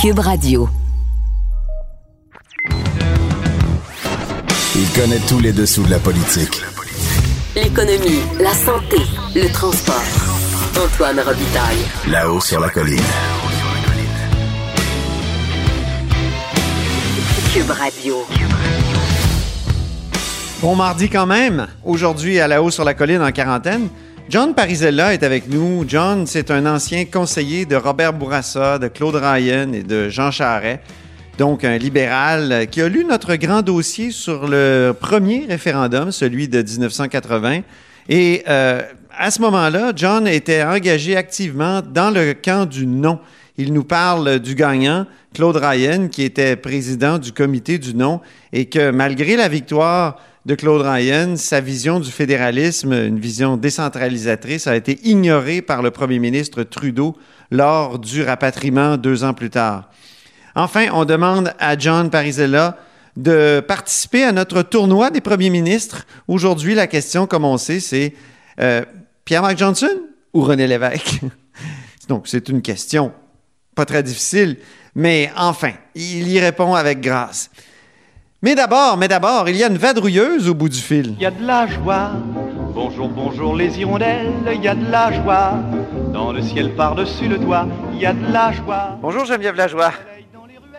Cube Radio. Il connaît tous les dessous de la politique. L'économie, la santé, le transport. Antoine Robitaille. Là-haut sur la colline. Cube Radio. Bon mardi quand même. Aujourd'hui, à la haut sur la colline en quarantaine, John Parisella est avec nous. John, c'est un ancien conseiller de Robert Bourassa, de Claude Ryan et de Jean Charest. Donc, un libéral qui a lu notre grand dossier sur le premier référendum, celui de 1980. Et euh, à ce moment-là, John était engagé activement dans le camp du non. Il nous parle du gagnant, Claude Ryan, qui était président du comité du non, et que malgré la victoire de Claude Ryan, sa vision du fédéralisme, une vision décentralisatrice, a été ignorée par le premier ministre Trudeau lors du rapatriement deux ans plus tard. Enfin, on demande à John Parisella de participer à notre tournoi des premiers ministres. Aujourd'hui, la question, comme on sait, c'est euh, Pierre-Marc Johnson ou René Lévesque? Donc, c'est une question pas très difficile, mais enfin, il y répond avec grâce. Mais d'abord, mais d'abord, il y a une vadrouilleuse au bout du fil. Il y a de la joie. Bonjour, bonjour les hirondelles, il y a de la joie. Dans le ciel par-dessus le toit, il y a de la joie. Bonjour Geneviève Lajoie.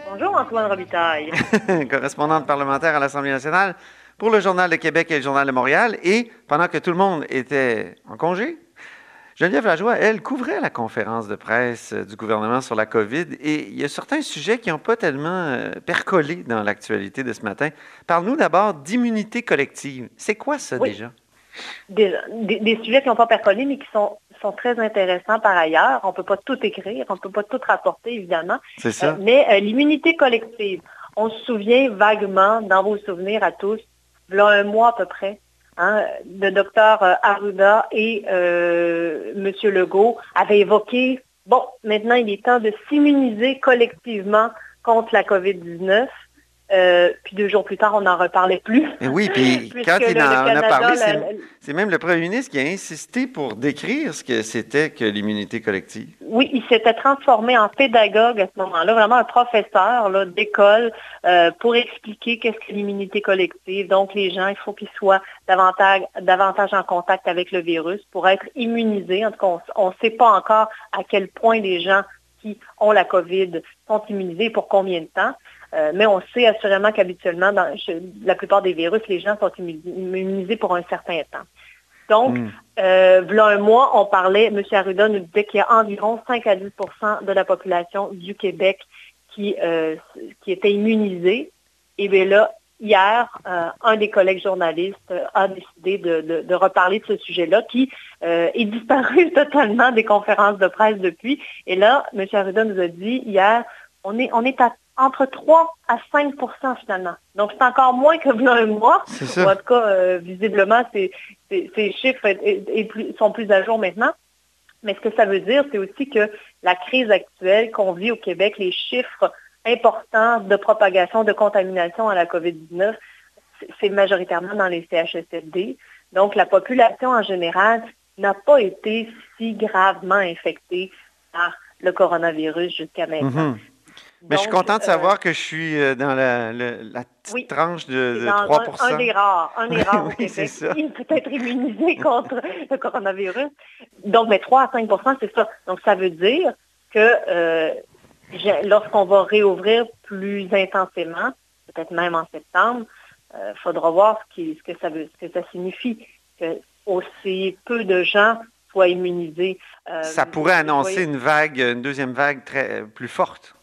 Bonjour Antoine Robitaille. correspondante parlementaire à l'Assemblée nationale pour le Journal de Québec et le Journal de Montréal. Et pendant que tout le monde était en congé, Geneviève Lajoie, elle, couvrait la conférence de presse du gouvernement sur la COVID et il y a certains sujets qui n'ont pas tellement euh, percolé dans l'actualité de ce matin. Parle-nous d'abord d'immunité collective. C'est quoi ça déjà? Des, des, sujets qui n'ont pas percolé, mais qui sont, sont très intéressants par ailleurs. On ne peut pas tout écrire, on ne peut pas tout rapporter, évidemment. C'est ça. Euh, mais euh, l'immunité collective, on se souvient vaguement, dans vos souvenirs à tous, il y a un mois à peu près, Hein, le docteur euh, Arruda et euh, M. Legault avaient évoqué, bon, maintenant il est temps de s'immuniser collectivement contre la COVID-19. Euh, puis deux jours plus tard, on n'en reparlait plus. Et oui, puis quand il en, a parlé, c'est même le premier ministre qui a insisté pour décrire ce que c'était que l'immunité collective. Oui, il s'était transformé en pédagogue à ce moment-là, vraiment un professeur d'école euh, pour expliquer qu'est-ce que l'immunité collective. Donc, les gens, il faut qu'ils soient davantage, davantage en contact avec le virus pour être immunisés. En tout cas, on ne sait pas encore à quel point les gens qui ont la COVID sont immunisés pour combien de temps. Euh, mais on sait assurément qu'habituellement, dans la plupart des virus, les gens sont immunisés pour un certain temps. Donc, mm. euh, voilà un mois, on parlait, M. Arruda nous disait qu'il y a environ 5 à 10% de la population du Québec qui, euh, qui était immunisée. Et bien là, hier, un des collègues journalistes a décidé de, reparler de ce sujet-là, qui est disparu totalement des conférences de presse depuis. Et là, M. Arruda nous a dit hier, on est, on est à entre 3 à 5% finalement. Donc, c'est encore moins que un mois. En tout cas, euh, visiblement, ces, chiffres sont plus à jour maintenant. Mais ce que ça veut dire, c'est aussi que la crise actuelle qu'on vit au Québec, les chiffres importants de propagation, de contamination à la COVID-19, c'est majoritairement dans les CHSLD. Donc, la population en général n'a pas été si gravement infectée par le coronavirus jusqu'à maintenant. Mm-hmm. Mais je suis content de savoir euh, que je suis euh, dans la, petite tranche de, 3 un, un, des rares, un des rares au Québec qui peut être immunisé contre le coronavirus. Donc, mais 3 à 5% c'est ça. Donc, ça veut dire que euh, lorsqu'on va réouvrir plus intensément, peut-être même en septembre, il faudra voir ce, qui, ce, que ça veut, ce que ça signifie. Que aussi peu de gens soient immunisés. ça pourrait annoncer une vague, une deuxième vague très plus forte.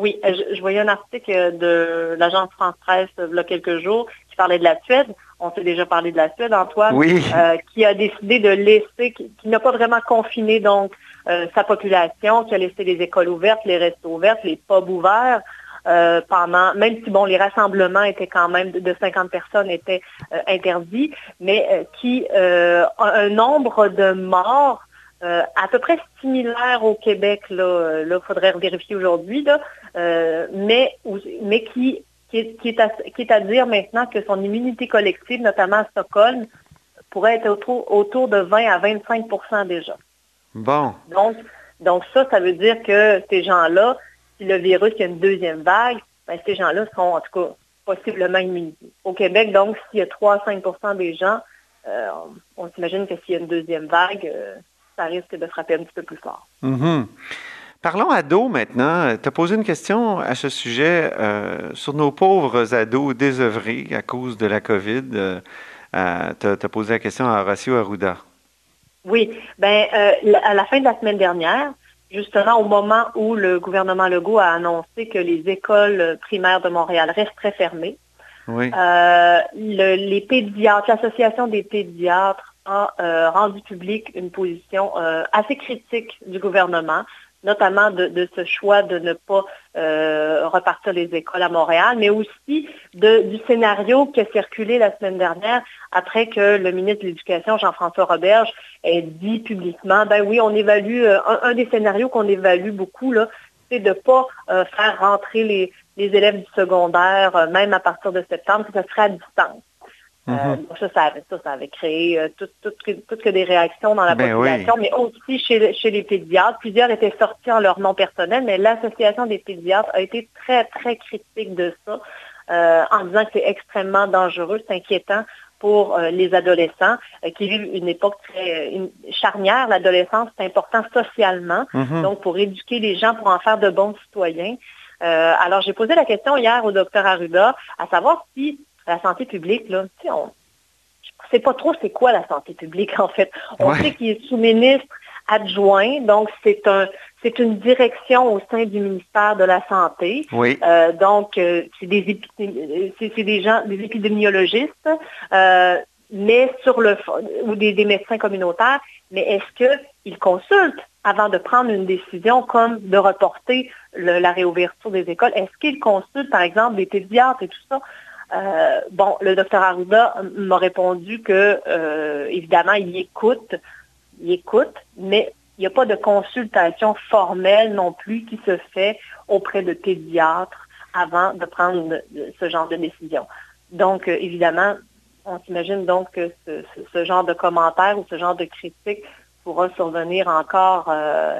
Oui, euh, je, voyais un article de l'agence France Presse il y a quelques jours qui parlait de la Suède. on s'est déjà parlé de la Suède, Antoine, Oui. euh, qui a décidé de laisser, qui, qui n'a pas vraiment confiné donc euh, sa population, qui a laissé les écoles ouvertes, les restos ouverts, les pubs ouverts. euh, pendant, même si bon, les rassemblements étaient quand même de, de 50 personnes étaient euh, interdits, mais euh, qui euh, a un nombre de morts euh, à peu près similaire au Québec. Là, il faudrait vérifier aujourd'hui, là, euh, mais, qui, qui, est, qui, est à, qui est à dire maintenant que son immunité collective, notamment à Stockholm, pourrait être autour, autour de 20 à 25% déjà. Bon. Donc, donc ça, ça veut dire que ces gens-là, si le virus, il y a une deuxième vague, ben, ces gens-là seront en tout cas possiblement immunisés. Au Québec, donc, s'il y a 3 à 5 des gens, euh, on, on s'imagine que s'il y a une deuxième vague, euh, ça risque de frapper un petit peu plus fort. Mhm. Parlons ados maintenant. Tu as posé une question à ce sujet euh, sur nos pauvres ados désœuvrés à cause de la COVID. Euh, tu as, posé la question à Horacio Arruda. Oui, ben euh, à la fin de la semaine dernière, justement au moment où le gouvernement Legault a annoncé que les écoles primaires de Montréal resteraient fermées, Oui. le- les pédiatres, l'association des pédiatres a euh, rendu public une position euh, assez critique du gouvernement, notamment de, ce choix de ne pas euh, repartir les écoles à Montréal, mais aussi du scénario qui a circulé la semaine dernière après que le ministre de l'Éducation, Jean-François Roberge, ait dit publiquement, ben oui, on évalue, un, des scénarios qu'on évalue beaucoup, là, c'est de ne pas faire rentrer les, élèves du secondaire, même à partir de septembre, que ce serait à distance. Euh, Mhm. donc ça, ça avait, ça, ça avait créé euh, tout, tout, que- tout que des réactions dans la Ben population, mais aussi chez, chez les pédiatres. Plusieurs étaient sortis en leur nom personnel, mais l'Association des pédiatres a été très, très critique de ça, euh, en disant que c'est extrêmement dangereux, c'est inquiétant pour les adolescents qui vivent une époque très une charnière. L'adolescence, c'est important socialement. Mhm. Donc, pour éduquer les gens, pour en faire de bons citoyens. Euh, alors, j'ai posé la question hier au docteur Arruda, à savoir si la santé publique, là, tu sais, on ne sait pas trop c'est quoi la santé publique, en fait. On Ouais. sait qu'il est sous-ministre adjoint, donc c'est un c'est une direction au sein du ministère de la Santé. Oui. Euh, donc, euh, c'est des, c'est des gens, des épidémiologistes, euh, mais sur le ou des, des médecins communautaires, mais est-ce qu'ils consultent avant de prendre une décision comme de reporter le- la réouverture des écoles? Est-ce qu'ils consultent, par exemple, des pédiatres et tout ça? Euh, bon, le docteur Arruda m'a répondu que, euh, évidemment, il écoute, il écoute, mais il n'y a pas de consultation formelle non plus qui se fait auprès de pédiatres avant de prendre ce genre de décision. Donc, euh, évidemment, on s'imagine donc que ce, genre de commentaires ou ce genre de critique pourra survenir encore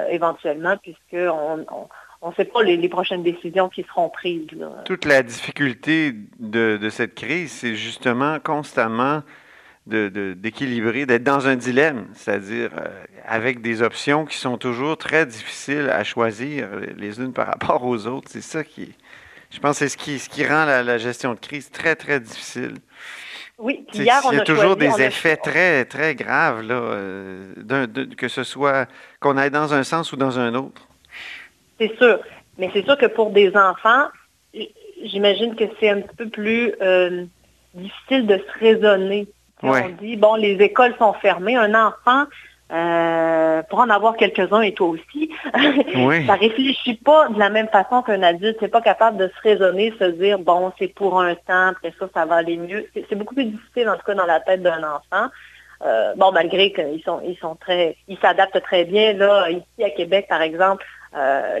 éventuellement, puisqu'on on ne sait pas les, les prochaines décisions qui seront prises. là. Toute la difficulté de, de cette crise, c'est justement constamment de- de- d'équilibrer, d'être dans un dilemme, c'est-à-dire euh, avec des options qui sont toujours très difficiles à choisir les unes par rapport aux autres. C'est ça qui, je pense, c'est ce qui, ce qui rend la, la gestion de crise très, très difficile. Oui, puis hier, on Il y a a toujours choisi- on des a- effets très, très graves, là, euh, que ce soit qu'on aille dans un sens ou dans un autre. C'est sûr. Mais c'est sûr que pour des enfants, j'imagine que c'est un petit peu plus euh, difficile de se raisonner. Ouais. On dit, bon, les écoles sont fermées. Un enfant, euh, pour en avoir quelques-uns et toi aussi, Oui. ça réfléchit pas de la même façon qu'un adulte. C'est pas capable de se raisonner, se dire, bon, c'est pour un temps, après ça, ça va aller mieux. C'est beaucoup plus difficile, en tout cas, dans la tête d'un enfant. Euh, bon, malgré qu'ils sont, ils sont très, ils s'adaptent très bien. Là, ici à Québec, par exemple,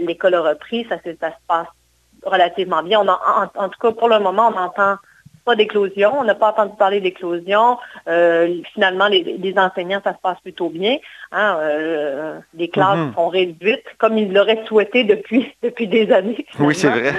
l'école a repris, ça, se- passe relativement bien. On en, en, en tout cas, pour le moment, on n'entend pas d'éclosion. On n'a pas entendu parler d'éclosion. Euh, finalement, les, les enseignants, ça se passe plutôt bien. Hein, euh, les classes Mhm. sont réduites, comme ils l'auraient souhaité depuis, depuis des années. Oui, c'est vrai.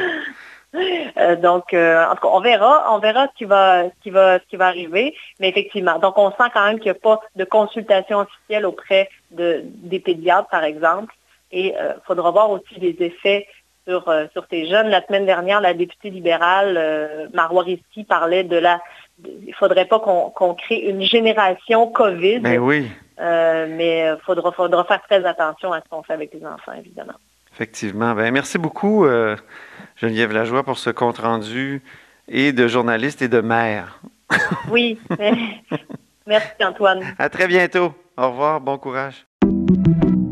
Euh, donc, euh, en tout cas, on verra, on verra ce qui va, ce qui va, ce qui va arriver. Mais effectivement, donc on sent quand même qu'il n'y a pas de consultation officielle auprès de, des pédiatres, par exemple. Et il faudra voir aussi les effets sur, euh, sur ces jeunes. La semaine dernière, la députée libérale, euh, Marois Risky, parlait de la... Il ne faudrait pas qu'on crée une génération COVID, Ben oui, euh, mais il faudra, faudra faire très attention à ce qu'on fait avec les enfants, évidemment. effectivement. Ben, merci beaucoup, euh, Geneviève Lajoie, pour ce compte-rendu et de journaliste et de maire. Oui. Merci, Antoine. À très bientôt. Au revoir. Bon courage.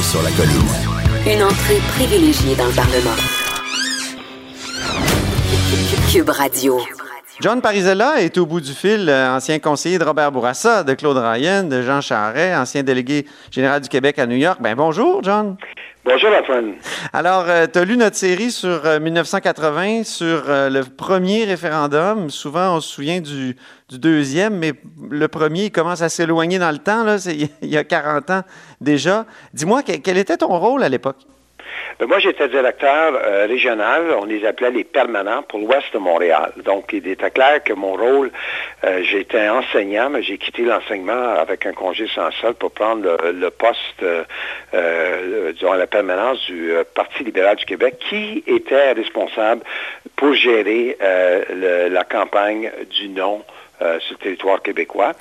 Là-haut sur la colline. Une entrée privilégiée dans le Parlement. Cube Radio. John Parizella est au bout du fil, euh, ancien conseiller de Robert Bourassa, de Claude Ryan, de Jean Charest, ancien délégué général du Québec à New York. Ben bonjour, John. Bonjour, Antoine. Alors, tu as lu notre série sur euh, 1980, sur euh, le premier référendum. Souvent, on se souvient du, deuxième, mais le premier il commence à s'éloigner dans le temps. Là. Il y a 40 ans déjà. Dis-moi, que- quel était ton rôle à l'époque? Ben, moi, j'étais directeur euh, régional. On les appelait les permanents pour l'ouest de Montréal. Donc, il était clair que mon rôle, euh, j'étais enseignant, mais j'ai quitté l'enseignement avec un congé sans solde pour prendre le, poste, euh, à la permanence du Parti libéral du Québec, qui était responsable pour gérer la campagne du non euh, sur le territoire québécois.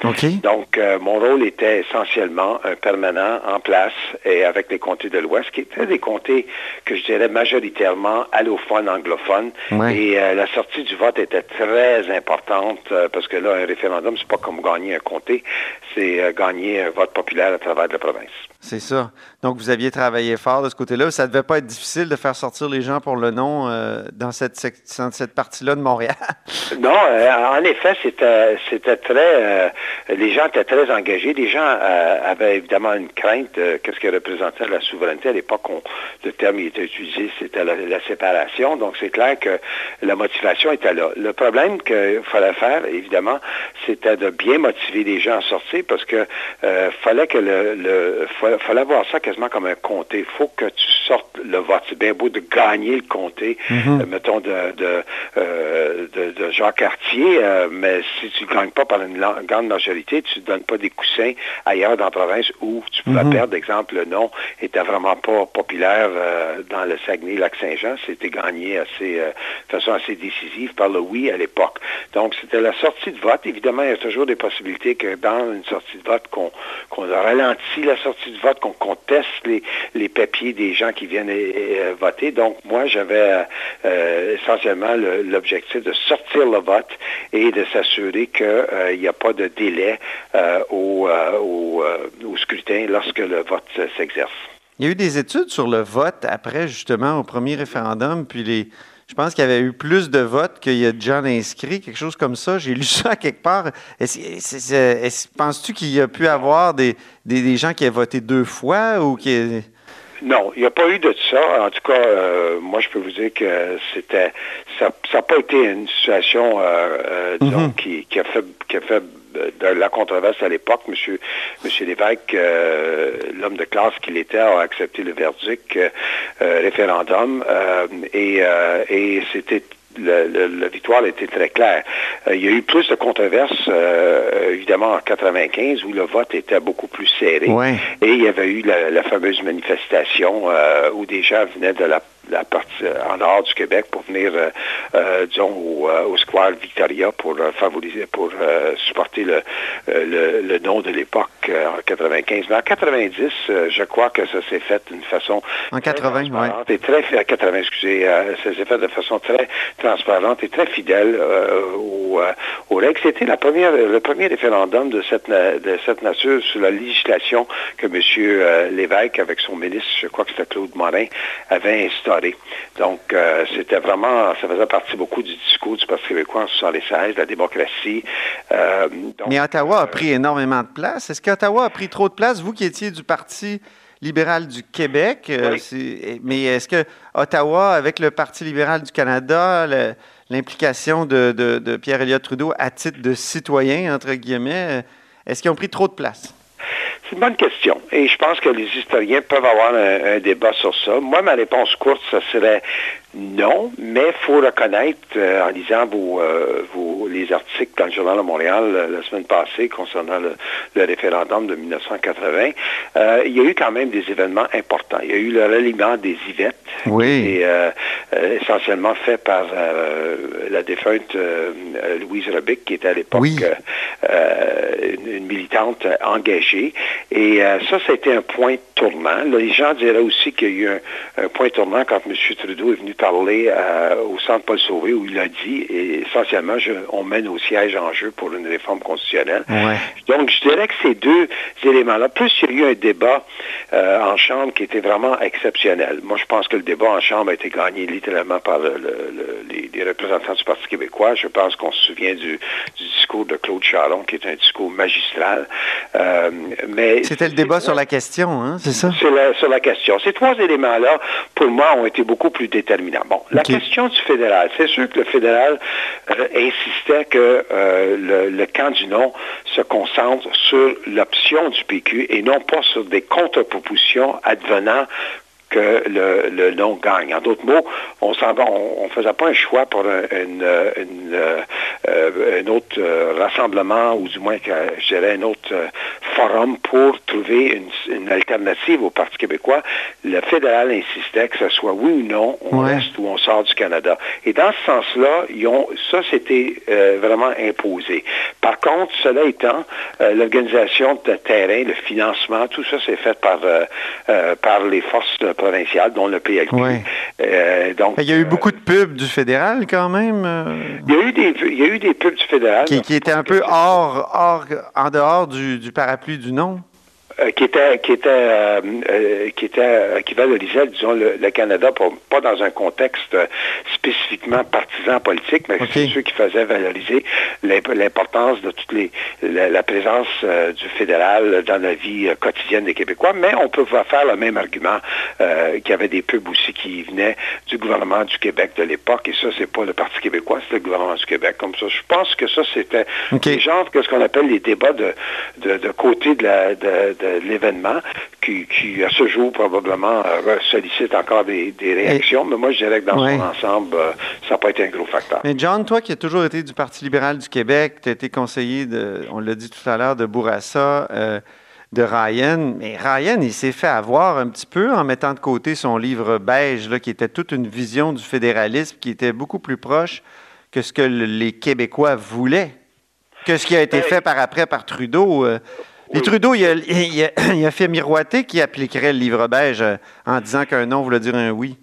Donc, euh, mon rôle était essentiellement un permanent en place et avec les comtés de l'Ouest, qui étaient des comtés que je dirais majoritairement allophones, anglophones. Ouais. Et euh, la sortie du vote était très importante euh, parce que là, un référendum, c'est pas comme gagner un comté, c'est euh, gagner un vote populaire à travers la province. C'est ça. Donc, vous aviez travaillé fort de ce côté-là. Ça devait pas être difficile de faire sortir les gens pour le non euh, dans cette, dans cette partie-là de Montréal. Non, euh, en effet, c'était très. euh, les gens étaient très engagés. Les gens avaient évidemment une crainte. Qu'est-ce que représentait la souveraineté à l'époque Le terme était utilisé, c'était la, séparation. Donc c'est clair que la motivation était là. Le problème qu'il fallait faire, évidemment, c'était de bien motiver les gens à sortir parce que fallait que le, fallait voir ça quasiment comme un comté. Il faut que tu sortes le vote. C'est bien beau de gagner le comté, euh, mettons de, de, euh, de, de Jean Cartier, euh, mais si tu ne gagnes pas par une grande majorité, tu ne donnes pas des coussins ailleurs dans la province où tu pouvais perdre. Exemple, le non était vraiment pas populaire dans le Saguenay-Lac-Saint-Jean. C'était gagné assez, de façon assez décisive par le oui à l'époque. Donc, c'était la sortie de vote. Évidemment, il y a toujours des possibilités que dans une sortie de vote, qu'on qu'on ralentit la sortie de vote, qu'on conteste les, les papiers des gens qui viennent euh, euh, voter. Donc, moi, j'avais euh, essentiellement le- l'objectif de sortir le vote et de s'assurer qu'il n'y a pas de délai au, au, au scrutin lorsque le vote s'exerce. Il y a eu des études sur le vote après, justement, au premier référendum, puis les. Je pense qu'il y avait eu plus de votes qu'il y a de gens inscrits, quelque chose comme ça. J'ai lu ça quelque part. Penses-tu qu'il y a pu avoir des, des, des gens qui aient voté deux fois ou qui. Non, il n'y a pas eu de ça. En tout cas, euh, moi, je peux vous dire que c'était, ça n'a pas été une situation, euh, euh, disons, qui, qui a fait, qui a fait de la controverse à l'époque. Monsieur, Monsieur Lévesque, euh, l'homme de classe qu'il était, a accepté le verdict euh, euh, référendum et, et c'était le- le- la victoire était très claire. Euh, il y a eu plus de controverses, euh, évidemment, en 95, où le vote était beaucoup plus serré. Ouais. Et il y avait eu la, la fameuse manifestation euh, où des gens venaient de la, la partie euh, en dehors du Québec pour venir, euh, euh, disons, au, au Square Victoria pour favoriser, pour supporter le, le, le nom de l'époque en 95. Mais en 90, euh, je crois que ça s'est fait d'une façon En très 80, ouais. transparente et très fi- 80, excusez, ça s'est fait de façon très transparente et très fidèle aux, aux règles. C'était la première, le premier référendum de cette, de cette nature sur la législation que M. Lévesque, avec son ministre, je crois que c'était Claude Morin, avait instauré. Donc, euh, c'était vraiment, ça faisait partie beaucoup du discours du Parti québécois en 76, la démocratie. Euh, donc, Mais Ottawa a euh, pris énormément de place. Est-ce qu'Ottawa a pris trop de place, vous qui étiez du Parti libéral du Québec? euh, Mais est-ce que Ottawa, avec le Parti libéral du Canada, l'implication de, de- de Pierre Elliott Trudeau à titre de citoyen, entre guillemets, est-ce qu'ils ont pris trop de place? C'est une bonne question. Et je pense que les historiens peuvent avoir un, débat sur ça. Moi, ma réponse courte, ça serait non, mais il faut reconnaître, euh, en lisant vos, euh, vos, les articles dans le Journal de Montréal euh, la semaine passée concernant le, le référendum de 1980, euh, il y a eu quand même des événements importants. Il y a eu le ralliement des Yvettes, Oui. qui est essentiellement fait par la défunte Louise Rebic, qui était à l'époque Oui. une, une militante engagée. Et euh, ça, c'était un point tournant. Là, les gens diraient aussi qu'il y a eu un, un point tournant quand M. Trudeau est venu parler euh, au Centre Paul Sauvé, où il a dit, et essentiellement, je- on mène au siège en jeu pour une réforme constitutionnelle. Ouais. Donc, je dirais que ces deux éléments-là, plus il y a eu un débat euh, en Chambre qui était vraiment exceptionnel. Moi, je pense que le débat en Chambre a été gagné littéralement par le- le- le- les, les représentants du Parti québécois. Je pense qu'on se souvient du, du discours de Claude Charon, qui est un discours magistral. Euh, mais C'était le débat sur la question, hein, c'est ça? sur la, sur la question. Ces trois éléments-là, pour moi, ont été beaucoup plus déterminants. Bon, la question du fédéral, c'est sûr que le fédéral euh, insistait que euh, le, le camp du non se concentre sur l'option du PQ et non pas sur des contre-propositions advenant que le, le non gagne. En d'autres mots, on on faisait pas un choix pour un, une, euh, une, un autre euh, rassemblement ou du moins, je dirais, un autre euh, forum pour trouver une, une alternative au Parti québécois. Le fédéral insistait que ce soit oui ou non, on Ouais. reste ou on sort du Canada. Et dans ce sens-là, ils ont, ça, c'était vraiment imposé. Par contre, cela étant, l'organisation de terrain, le financement, tout ça, c'est fait par, par les forces provinciales, dont le PLQ. Ouais. Euh, donc, Il y a eu euh, beaucoup de pubs du fédéral quand même, euh, il y a eu des, il y a eu des pubs du fédéral. qui, qui étaient un peu hors, hors, en dehors du, du parapluie du non. Euh, qui était qui était euh, euh, qui était euh, qui valorisait disons le, le Canada pour- pas dans un contexte spécifiquement partisan politique mais c'est ceux qui faisaient valoriser l'imp- l'importance de toute les la, la présence euh, du fédéral dans la vie quotidienne des Québécois. Mais on peut faire le même argument euh, qu'il y avait des pubs aussi qui venaient du gouvernement du Québec de l'époque. Et ça c'est pas le Parti québécois c'est le gouvernement du Québec. Comme ça je pense que ça c'était Ok. des genres que ce qu'on appelle les débats de, de, de côté de la- de- de l'événement qui, qui, à ce jour, probablement euh, sollicitent encore des, des réactions. Mais moi, je dirais que dans Ouais. son ensemble, euh, ça n'a pas été un gros facteur. Mais John, toi qui as toujours été du Parti libéral du Québec, tu as été conseiller, de, on l'a dit tout à l'heure, de Bourassa, euh, de Ryan. Mais Ryan, il s'est fait avoir un petit peu en mettant de côté son livre beige, là, qui était toute une vision du fédéralisme qui était beaucoup plus proche que ce que le- les Québécois voulaient, que ce qui a été Ben, fait par après par Trudeau. euh. Et. Trudeau, il a, il a- il a fait miroiter qu'il appliquerait le livre beige euh, en disant qu'un non voulait dire un oui.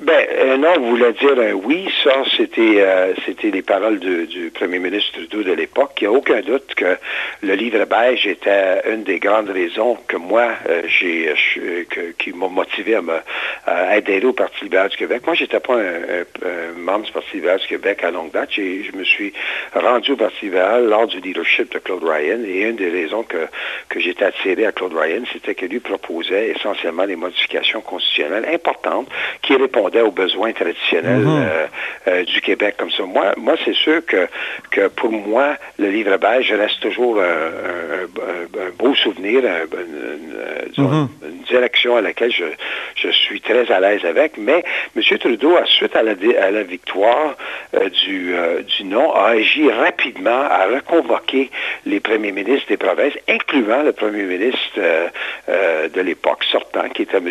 Ben, un non voulait dire un oui. Ça, c'était euh, c'était les paroles du, premier ministre Trudeau de l'époque. Il n'y a aucun doute que le livre beige était une des grandes raisons que moi, euh, j'ai qui m'a motivé à me à adhérer au Parti libéral du Québec. Moi, j'étais pas un, membre du Parti libéral du Québec à longue date. J'ai- Je me suis rendu au Parti libéral lors du leadership de Claude Ryan. Et une des raisons que, j'étais attiré à Claude Ryan, c'était que lui proposait essentiellement des modifications constitutionnelles importantes qui répondaient aux besoins traditionnels euh, euh, du Québec comme ça. Moi, moi c'est sûr que, que pour moi, le livre beige reste toujours un, un- un- un beau souvenir, un- euh, disons, une direction à laquelle je, je suis très à l'aise avec. Mais M. Trudeau, à suite à la, à la victoire du, du non, a agi rapidement à reconvoquer les premiers ministres des provinces, incluant le premier ministre euh, euh, de l'époque sortant, qui était M.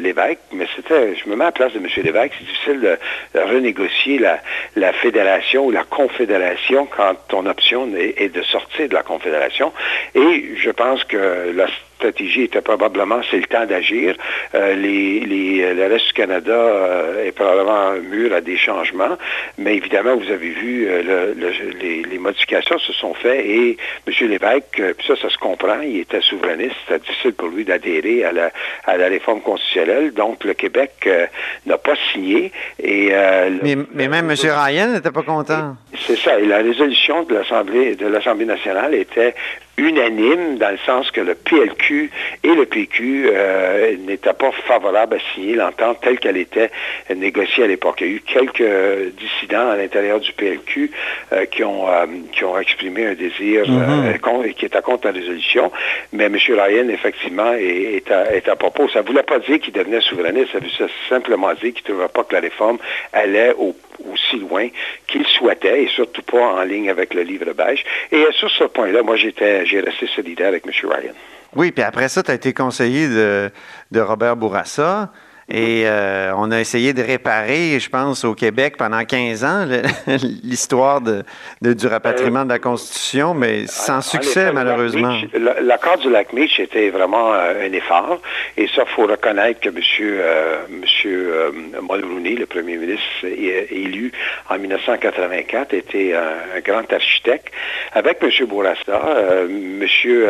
Lévesque. Mais c'était, je me mets à la place de M. Lévesque, c'est difficile de, renégocier la, la fédération ou la confédération quand ton option est, est de sortir de la confédération. Et je pense que la stratégie était probablement c'est le temps d'agir. Euh, les, les, le reste du Canada euh, est probablement mûr à des changements, mais évidemment, vous avez vu, euh, le- le- les, les modifications se sont faites et M. Lévesque, euh, ça, ça se comprend, il était souverainiste, c'était difficile pour lui d'adhérer à la, à la réforme constitutionnelle, donc le Québec euh, n'a pas signé. Et, euh, le- Mais, mais même M. Ryan n'était pas content. C'est ça. Et la résolution de l'Assemblée nationale était unanime dans le sens que le PLQ et le PQ euh, n'étaient pas favorables à signer l'entente telle qu'elle était négociée à l'époque. Il y a eu quelques dissidents à l'intérieur du PLQ euh, qui, ont, euh, qui ont exprimé un désir mm-hmm. qui est à contre la résolution, mais M. Ryan, effectivement, est, à, propos. Ça ne voulait pas dire qu'il devenait souverainiste, ça voulait simplement dire qu'il ne trouvait pas que la réforme allait aussi loin qu'il souhaitait et surtout pas en ligne avec le livre beige. Et sur ce point-là, moi, j'étais j'ai resté solidaire avec M. Ryan. Oui, puis après ça, tu as été conseiller de, de Robert Bourassa. Et euh, on a essayé de réparer, je pense, au Québec pendant 15 ans, l'histoire de, du rapatriement de la Constitution, mais sans succès, malheureusement. L'accord du lac Meach était vraiment euh, un effort. Et ça, il faut reconnaître que M. Euh, monsieur, Mulroney, le premier ministre élu en 1984, était un, grand architecte. Avec M. Bourassa, M. Monsieur,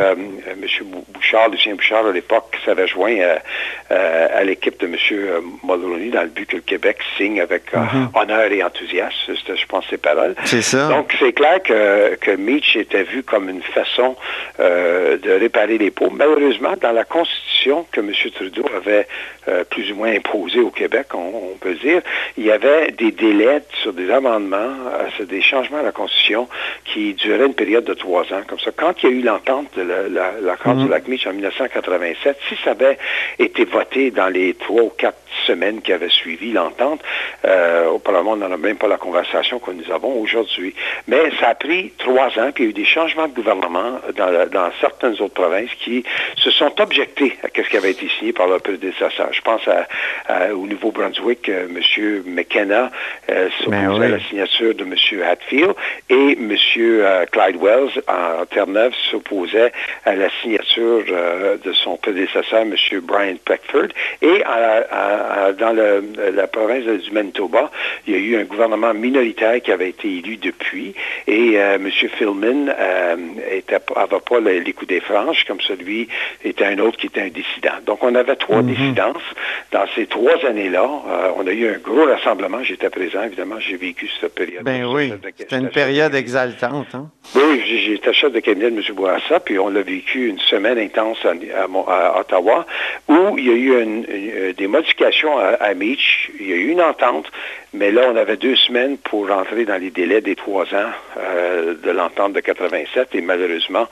Bouchard, Lucien Bouchard, à l'époque, s'avait joint à l'équipe de M. M. Mulroney dans le but que le Québec signe avec euh, mhm. honneur et enthousiasme. Je pense ces paroles. C'est ça. Donc, c'est clair que, que Meach était vu comme une façon euh, de réparer les pots. Malheureusement, dans la Constitution que M. Trudeau avait euh, plus ou moins imposée au Québec, on, peut dire, il y avait des délais sur des amendements, sur des changements à la Constitution qui duraient une période de trois ans. Comme ça, quand il y a eu l'entente de l'accord la, du mhm. lac Meach en 1987, si ça avait été voté dans les trois ou quatre semaines qui avaient suivi l'entente. Euh, au Parlement, on n'en a même pas la conversation que nous avons aujourd'hui. Mais ça a pris trois ans, puis il y a eu des changements de gouvernement dans, certaines autres provinces qui se sont objectés à ce qui avait été signé par leur prédécesseur. Je pense au Nouveau-Brunswick, euh, M. McKenna euh, s'opposait ben à la signature de M. Hatfield et M. Clyde Wells en Terre-Neuve s'opposait à la signature de son prédécesseur, M. Brian Peckford. Et à, dans la province du Manitoba, il y a eu un gouvernement minoritaire qui avait été élu depuis et euh, M. Philman n'avait euh, pas les, coups des franches, comme celui était un autre qui était un dissident. Donc, on avait trois mhm. dissidences. Dans ces trois années-là, euh, on a eu un gros rassemblement. J'étais présent, évidemment, j'ai vécu cette période. Ben oui, c'était une période exaltante. Hein? Oui, j'étais chef de cabinet de M. Bourassa, puis on l'a vécu une semaine intense à, Ottawa, où il y a eu des modifications à, à Meach. Il y a eu une entente mais là, on avait deux semaines pour rentrer dans les délais des trois ans euh, de l'entente de 87 et malheureusement,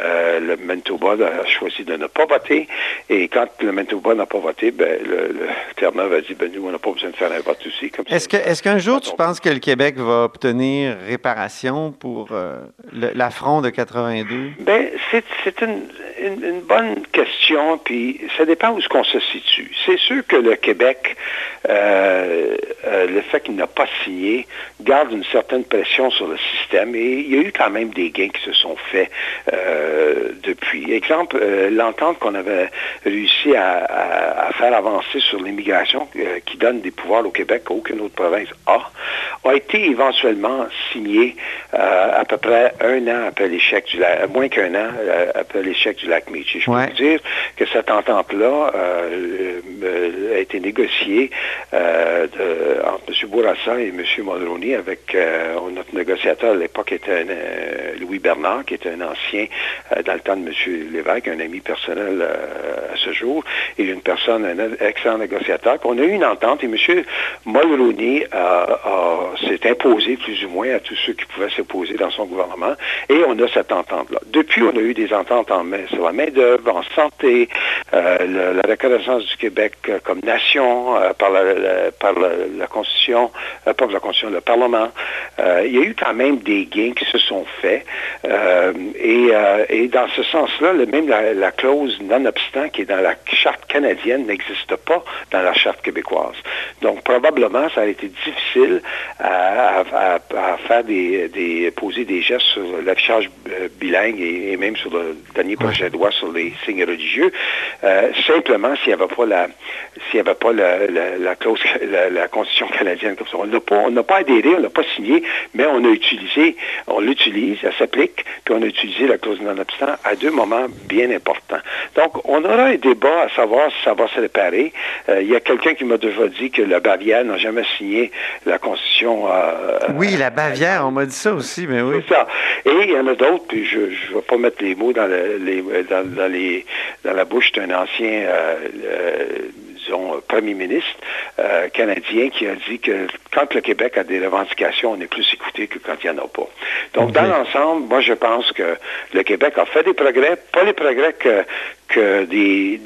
euh, le Manitoba a choisi de ne pas voter. Et quand le Manitoba n'a pas voté, ben, le, le Terre-Neuve a dit, ben, nous, on n'a pas besoin de faire un vote aussi. Est-ce que, est qu'un jour, tu penses que le Québec va obtenir réparation pour euh, l'affront de 82? Ben, c'est une, une, bonne question, puis ça dépend où ce qu'on se situe. C'est sûr que le Québec le fait qu'il n'a pas signé garde une certaine pression sur le système et il y a eu quand même des gains qui se sont faits euh, depuis. Exemple, euh, l'entente qu'on avait réussi à, faire avancer sur l'immigration euh, qui donne des pouvoirs au Québec qu'aucune autre province a, a été éventuellement signée à peu près un an après l'échec du lac, moins qu'un an après l'échec du lac Meach. je peux vous dire que cette entente-là a été négociée entre M. Bourassa et M. Mulroney avec euh, notre négociateur à l'époque était euh, Louis Bernard, qui était un ancien euh, dans le temps de M. Lévesque, un ami personnel à ce jour, et une personne, un excellent négociateur. On a eu une entente et M. Mulroney s'est imposé plus ou moins à tous ceux qui pouvaient s'opposer dans son gouvernement, et on a cette entente-là. Depuis, on a eu des ententes en main, sur la main-d'œuvre, en santé, la reconnaissance du Québec comme nation par la, par la Constitution euh, pas la Constitution, le Parlement. Euh, il y a eu quand même des gains qui se sont faits. Euh, et, dans ce sens-là, même la, clause non-obstant qui est dans la charte canadienne n'existe pas dans la charte québécoise. Donc, probablement, ça a été difficile à, faire des, poser des gestes sur l'affichage bilingue et, même sur le dernier projet de loi sur les signes religieux. simplement, s'il n'y avait pas la, s'il n'y avait pas la, clause, la, Constitution canadienne comme ça. On n'a pas, adhéré, on n'a pas signé, mais on a utilisé, on l'utilise, elle s'applique, puis on a utilisé la clause non-obstant à deux moments bien importants. Donc, on aura un débat à savoir si ça va se réparer. Euh, il y a quelqu'un qui m'a déjà dit que la Bavière n'a jamais signé la Constitution. euh, Oui, la Bavière, on m'a dit ça aussi, mais oui. c'est ça. Et il y en a d'autres, puis je ne vais pas mettre les mots dans, le- les, dans, dans les, dans la bouche d'un ancien, euh, euh, disons, premier ministre euh, canadien qui a dit que quand le Québec a des revendications, on est plus écouté que quand il n'y en a pas. Donc, dans l'ensemble, moi, je pense que le Québec a fait des progrès, pas les progrès que, que des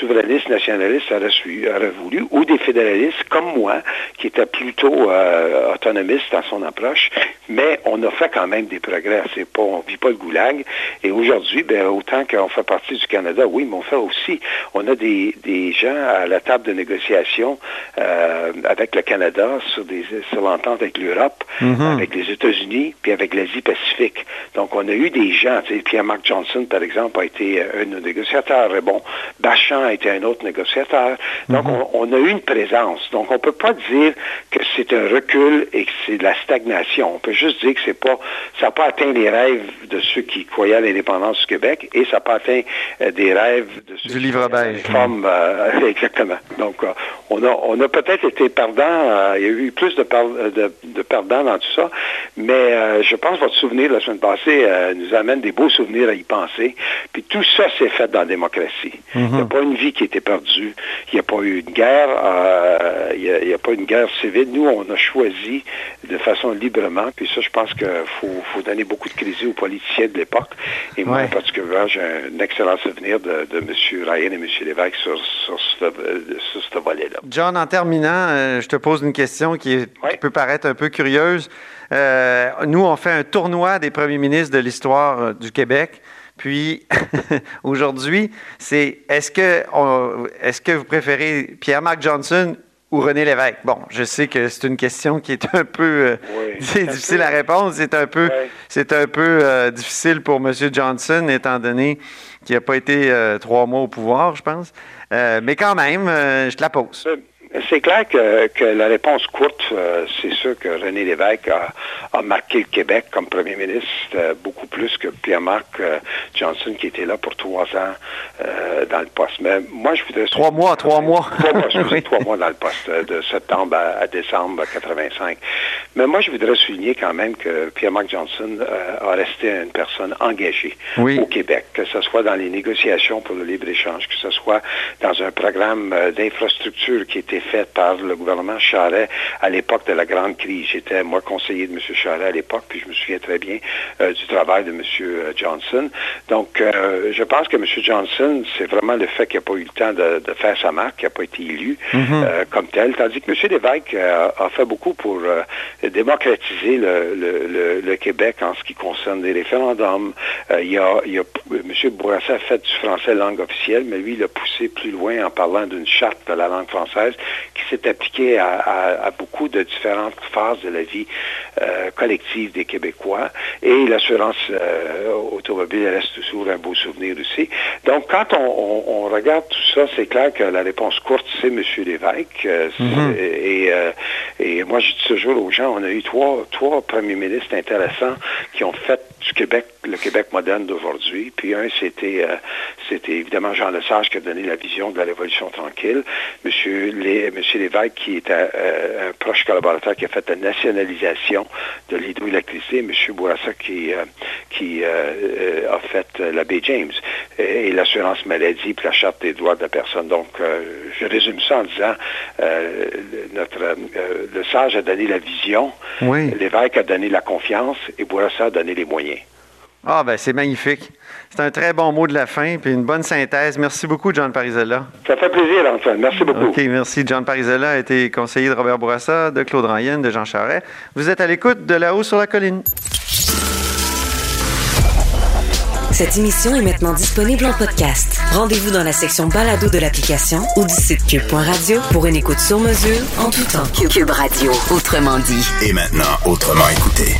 souverainistes nationalistes auraient, su- auraient voulu, ou des fédéralistes comme moi, qui étaient plutôt euh, autonomistes dans son approche, mais on a fait quand même des progrès. C'est pas, on vit pas le goulag. Et aujourd'hui, ben, autant qu'on fait partie du Canada, oui, mais on fait aussi, on a des, des gens à la table de négociation euh, avec le Canada sur, des, sur l'entente avec l'Europe, avec les États-Unis, puis avec l'Asie-Pacifique. Donc, on a eu des gens, sais, Pierre-Marc Johnson, par exemple, a été euh, un de nos négociateurs. Et bon, Bachand a été un autre négociateur. Donc, on, on a eu une présence. Donc, on peut pas dire que c'est un recul et que c'est de la stagnation. On peut juste dire que c'est pas, ça n'a pas atteint les rêves de ceux qui croyaient à l'indépendance du Québec et ça n'a pas atteint euh, des rêves de ceux Du qui livre beige. réforme, euh, exactement. Donc, euh, on a, on a peut-être été perdants. il y a eu plus de, per- de, de perdants dans tout ça. Mais je pense que votre souvenir la semaine passée nous amène des beaux souvenirs à y penser. Puis tout ça s'est fait dans la démocratie. Il n'y a pas une vie qui a été perdue. Il n'y a pas eu une guerre. euh, il n'y a, a pas une guerre civile. Nous, on a choisi de façon librement. Puis ça, je pense qu'il faut, faut donner beaucoup de crédit aux politiciens de l'époque. Et moi, Ouais. en particulier, j'ai un excellent souvenir de, de M. Ryan et M. Lévesque sur, sur ce, sur ce volet-là. John, en terminant, euh, je te pose une question qui, est- qui Ouais. peut paraître un peu curieuse. Euh, nous, on fait un tournoi des premiers ministres de l'histoire du Québec. Puis, aujourd'hui, c'est est-ce que, on- est-ce que vous préférez Pierre-Marc Johnson ou René Lévesque? Bon, je sais que c'est une question qui est un peu euh, Oui. c'est Un difficile à répondre. C'est un peu, c'est un peu euh, difficile pour M. Johnson, étant donné qu'il n'a pas été euh, trois mois au pouvoir, je pense. Mais quand même, je te la pose. C'est clair que, que la réponse courte, euh, c'est sûr que René Lévesque a, a marqué le Québec comme premier ministre euh, beaucoup plus que Pierre-Marc euh, Johnson qui était là pour trois ans dans le poste. Mais moi, je voudrais... Trois mois, trois mois. Trois mois, Oui. trois mois dans le poste, de septembre à, à décembre 85. Mais moi, je voudrais souligner quand même que Pierre-Marc Johnson a resté une personne engagée Oui. au Québec, que ce soit dans les négociations pour le libre-échange, que ce soit dans un programme d'infrastructure qui était fait par le gouvernement Charret à l'époque de la grande crise. J'étais, moi, conseiller de M. Charret à l'époque, puis je me souviens très bien euh, du travail de M. Johnson. Donc, euh, je pense que M. Johnson, c'est vraiment le fait qu'il n'a pas eu le temps de, de faire sa marque, qu'il n'a pas été élu euh, comme tel, tandis que M. Lévesque euh, a fait beaucoup pour euh, démocratiser le, le- le- le Québec en ce qui concerne les référendums. Euh, il y a, il y a- M. Bourassa a fait du français langue officielle, mais lui, il a poussé plus loin en parlant d'une charte de la langue française qui s'est appliquée à, à- à beaucoup de différentes phases de la vie euh, collective des Québécois. Et l'assurance euh, automobile reste toujours un beau souvenir aussi. Donc, quand on, on- on regarde tout ça, c'est clair que la réponse courte, c'est M. Lévesque. Euh, c'est- et, et moi, je dis toujours aux gens, on a eu trois, trois premiers ministres intéressants qui ont fait du Québec le Québec moderne d'aujourd'hui. Puis un, c'était c'était évidemment Jean Lesage qui a donné la vision de la Révolution tranquille. Monsieur, Lé, Monsieur Lévesque, qui était euh, un proche collaborateur qui a fait la nationalisation de l'hydroélectricité. Monsieur Bourassa, qui, euh, qui euh, a fait la baie James et, et l'assurance maladie puis la charte des droits de la personne. Donc, je résume ça en disant, le- notre, le sage a donné la vision, Oui. l'évêque a donné la confiance et Bourassa a donné les moyens. Ah, ben c'est magnifique. C'est un très bon mot de la fin, puis une bonne synthèse. Merci beaucoup, John Parizella. Ça fait plaisir, Antoine. Merci beaucoup. OK, merci. John Parizella a été conseiller de Robert Bourassa, de Claude Ryan, de Jean Charest. Vous êtes à l'écoute de là-haut sur la colline. Cette émission est maintenant disponible en podcast. Rendez-vous dans la section balado de l'application ou du site cube.radio pour une écoute sur mesure en tout temps. Cube Radio, autrement dit. Et maintenant, autrement écouté.